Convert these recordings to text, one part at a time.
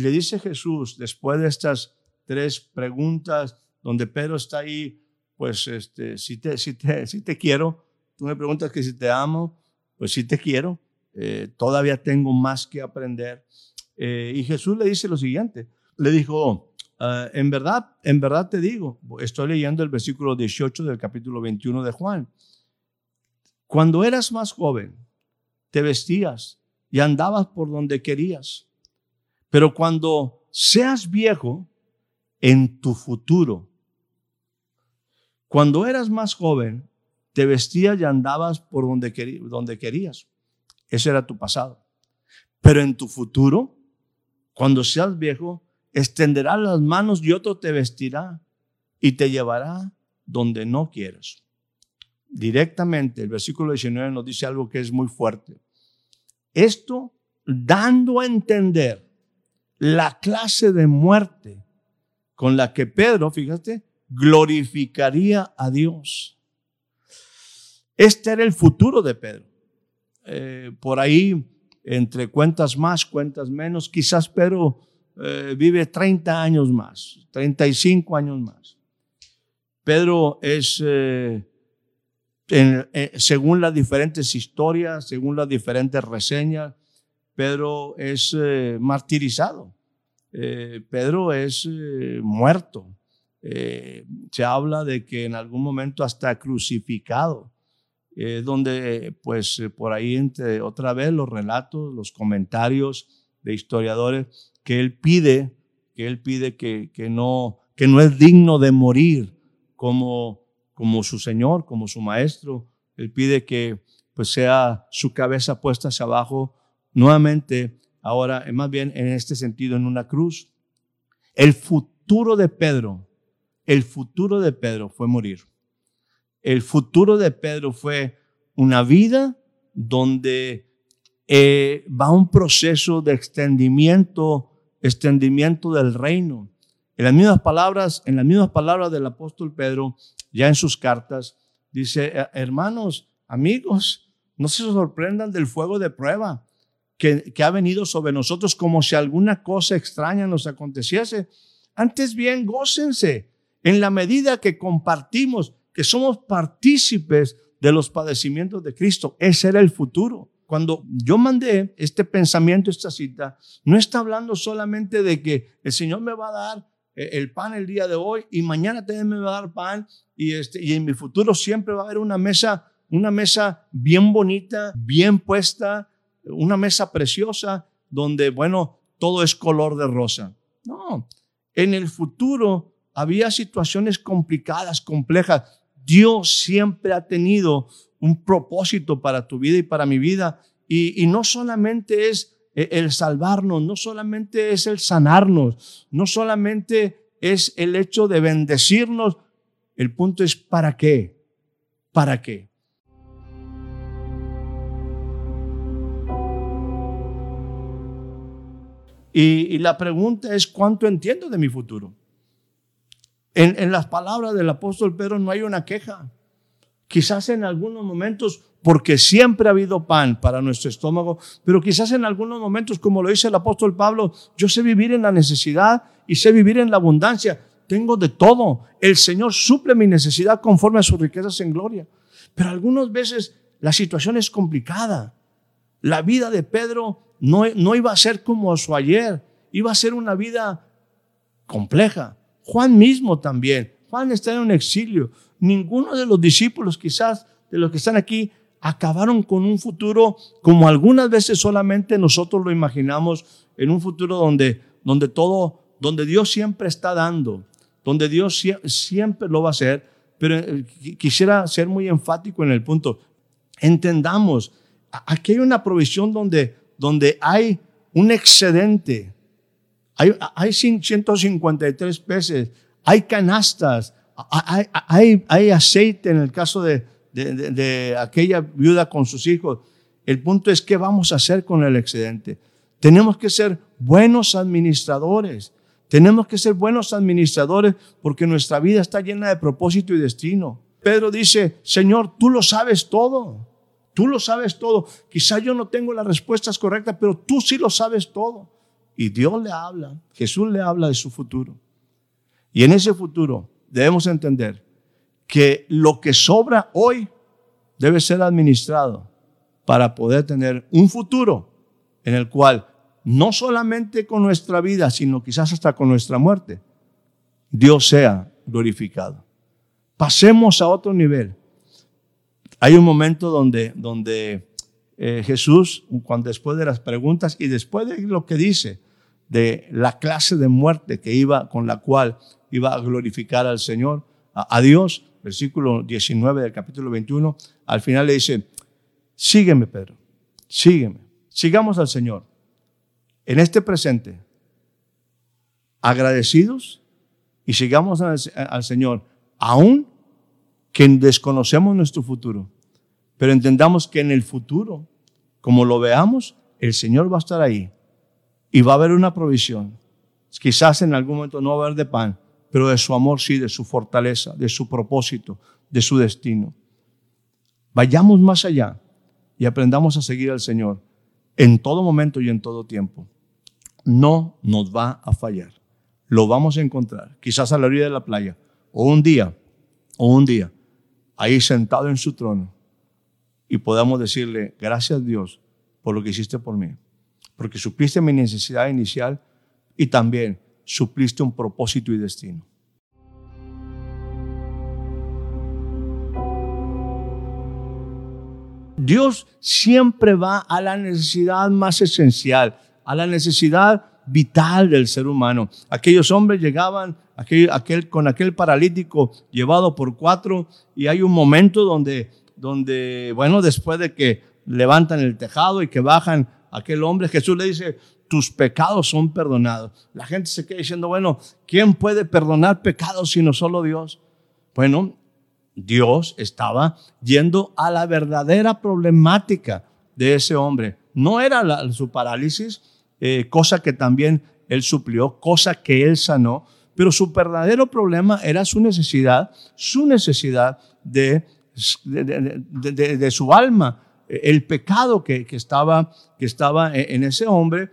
Y le dice Jesús, después de estas tres preguntas, donde Pedro está ahí, pues este, si, te, si, te, si te quiero, tú me preguntas que si te amo, pues si te quiero, eh, todavía tengo más que aprender. Eh, y Jesús le dice lo siguiente, le dijo, uh, en verdad, en verdad te digo, estoy leyendo el versículo 18 del capítulo 21 de Juan, cuando eras más joven, te vestías y andabas por donde querías pero cuando seas viejo, en tu futuro, cuando eras más joven, te vestías y andabas por donde, donde querías. Ese era tu pasado. Pero en tu futuro, cuando seas viejo, extenderás las manos y otro te vestirá y te llevará donde no quieras. Directamente, el versículo 19 nos dice algo que es muy fuerte. Esto dando a entender la clase de muerte con la que Pedro, fíjate, glorificaría a Dios. Este era el futuro de Pedro. Eh, por ahí, entre cuentas más, cuentas menos, quizás Pedro eh, vive 30 años más, 35 años más. Pedro es, eh, según las diferentes historias, según las diferentes reseñas, Pedro es martirizado, eh, Pedro es eh, muerto. se habla de que en algún momento hasta crucificado, donde pues por ahí entre otra vez los relatos, los comentarios de historiadores, que él pide, que él pide que, que, no, que no es digno de morir como, como su Señor, como su Maestro. Él pide que pues sea su cabeza puesta hacia abajo nuevamente, ahora más bien en este sentido, en una cruz. El futuro de Pedro, el futuro de Pedro fue morir. El futuro de Pedro fue una vida donde eh, va un proceso de extendimiento, extendimiento del reino. En las mismas palabras, en las mismas palabras del apóstol Pedro, ya en sus cartas, dice, hermanos, amigos, no se sorprendan del fuego de prueba que, ha venido sobre nosotros como si alguna cosa extraña nos aconteciese. Antes bien, gócense en la medida que compartimos, que somos partícipes de los padecimientos de Cristo. Ese era el futuro. Cuando yo mandé este pensamiento, esta cita, no está hablando solamente de que el Señor me va a dar eh, el pan el día de hoy y mañana también me va a dar pan y, este, y en mi futuro siempre va a haber una mesa, una mesa bien bonita, bien puesta, una mesa preciosa donde, bueno, todo es color de rosa. No, en el futuro había situaciones complicadas, complejas. Dios siempre ha tenido un propósito para tu vida y para mi vida. Y, no solamente es el salvarnos, no solamente es el sanarnos, no solamente es el hecho de bendecirnos. El punto es ¿para qué? ¿Para qué? Y, la pregunta es, ¿cuánto entiendo de mi futuro? En, las palabras del apóstol Pedro no hay una queja. Quizás en algunos momentos, porque siempre ha habido pan para nuestro estómago, pero quizás en algunos momentos, como lo dice el apóstol Pablo, yo sé vivir en la necesidad y sé vivir en la abundancia. Tengo de todo. El Señor suple mi necesidad conforme a sus riquezas en gloria. Pero algunas veces la situación es complicada. La vida de Pedro no, iba a ser como su ayer, iba a ser una vida compleja. Juan mismo también. Juan está en un exilio. Ninguno de los discípulos, quizás de los que están aquí, acabaron con un futuro como algunas veces solamente nosotros lo imaginamos, en un futuro donde, donde todo, donde Dios siempre está dando, donde Dios siempre lo va a hacer, pero eh, quisiera ser muy enfático en el punto. Entendamos, aquí hay una provisión donde, donde hay un excedente. Hay, hay 153 peces, hay canastas, hay, hay, hay aceite en el caso de, de, de, aquella viuda con sus hijos. El punto es qué vamos a hacer con el excedente. Tenemos que ser buenos administradores. Tenemos que ser buenos administradores porque nuestra vida está llena de propósito y destino. Pedro dice, Señor, tú lo sabes todo. Tú lo sabes todo. Quizá yo no tengo las respuestas correctas, pero tú sí lo sabes todo. Y Dios le habla, Jesús le habla de su futuro. Y en ese futuro debemos entender que lo que sobra hoy debe ser administrado para poder tener un futuro en el cual no solamente con nuestra vida, sino quizás hasta con nuestra muerte, Dios sea glorificado. Pasemos a otro nivel. Hay un momento donde, donde eh, Jesús, cuando después de las preguntas y después de lo que dice, de la clase de muerte que iba, con la cual iba a glorificar al Señor, a Dios, versículo 19 del capítulo 21, al final le dice, sígueme Pedro, sígueme, sigamos al Señor. En este presente, agradecidos y sigamos al, Señor, aún que desconocemos nuestro futuro, pero entendamos que en el futuro, como lo veamos, el Señor va a estar ahí y va a haber una provisión. Quizás en algún momento no va a haber de pan, pero de su amor sí, de su fortaleza, de su propósito, de su destino. Vayamos más allá y aprendamos a seguir al Señor en todo momento y en todo tiempo. No nos va a fallar. Lo vamos a encontrar, quizás a la orilla de la playa, o un día, o un día, ahí sentado en su trono, y podamos decirle, gracias Dios por lo que hiciste por mí, porque supliste mi necesidad inicial y también supliste un propósito y destino. Dios siempre va a la necesidad más esencial, a la necesidad vital del ser humano. Aquellos hombres llegaban aquel, aquel, con aquel paralítico llevado por cuatro y hay un momento donde, donde, bueno, después de que levantan el tejado y que bajan aquel hombre, Jesús le dice, tus pecados son perdonados. La gente se queda diciendo, bueno, ¿quién puede perdonar pecados sino solo Dios? Bueno, Dios estaba yendo a la verdadera problemática de ese hombre. No era su parálisis, eh, cosa que también él suplió, cosa que él sanó, pero su verdadero problema era su necesidad, su necesidad de, de, su alma, el pecado que, que, estaba, que estaba en ese hombre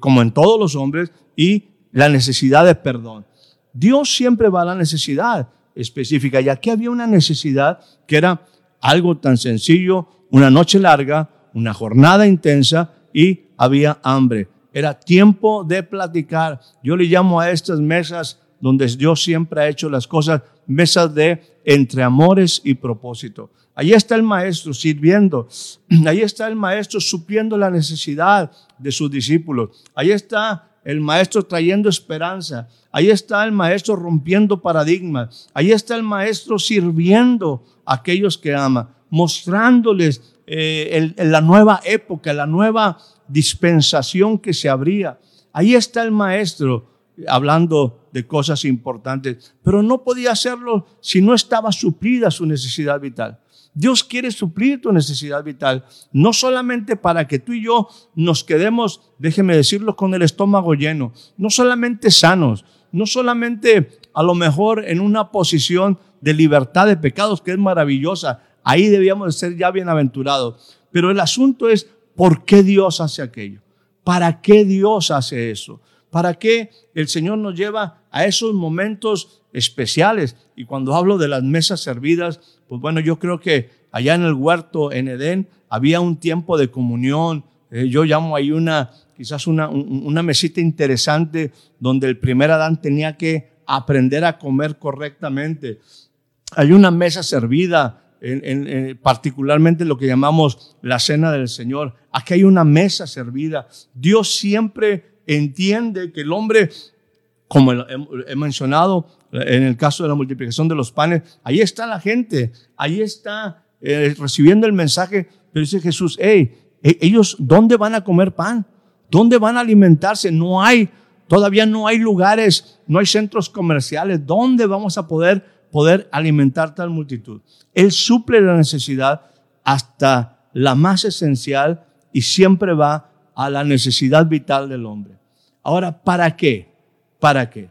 como en todos los hombres, y la necesidad de perdón. Dios siempre va a la necesidad específica. Y aquí había una necesidad que era algo tan sencillo, una noche larga, una jornada intensa y había hambre. Era tiempo de platicar. Yo le llamo a estas mesas donde Dios siempre ha hecho las cosas, mesas de entre amores y propósito. Ahí está el maestro sirviendo. Ahí está el maestro supliendo la necesidad de sus discípulos. Ahí está el maestro trayendo esperanza. Ahí está el maestro rompiendo paradigmas. Ahí está el maestro sirviendo a aquellos que ama, mostrándoles eh, la nueva época, la nueva dispensación que se abría. Ahí está el maestro hablando de cosas importantes, pero no podía hacerlo si no estaba suplida su necesidad vital. Dios quiere suplir tu necesidad vital, no solamente para que tú y yo nos quedemos, déjeme decirlo, con el estómago lleno, no solamente sanos, no solamente a lo mejor en una posición de libertad de pecados, que es maravillosa, ahí debíamos ser ya bienaventurados, pero el asunto es, ¿por qué Dios hace aquello? ¿Para qué Dios hace eso? ¿Para qué el Señor nos lleva a esos momentos especiales? Y cuando hablo de las mesas servidas, pues bueno, yo creo que allá en el huerto, en Edén, había un tiempo de comunión. Eh, yo llamo ahí una, quizás una, una mesita interesante donde el primer Adán tenía que aprender a comer correctamente. Hay una mesa servida, en, particularmente lo que llamamos la cena del Señor. Aquí hay una mesa servida. Dios siempre entiende que el hombre como he mencionado en el caso de la multiplicación de los panes, ahí está la gente, ahí está eh, recibiendo el mensaje, pero dice Jesús, hey, e-, ellos, ¿dónde van a comer pan? ¿Dónde van a alimentarse? No hay, todavía no hay lugares, no hay centros comerciales. ¿Dónde vamos a poder, poder alimentar tal multitud? Él suple la necesidad hasta la más esencial y siempre va a la necesidad vital del hombre. Ahora, ¿para qué? ¿Para qué?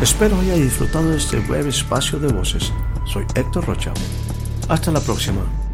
Espero haya disfrutado de este breve espacio de voces. Soy Héctor Rocha. Hasta la próxima.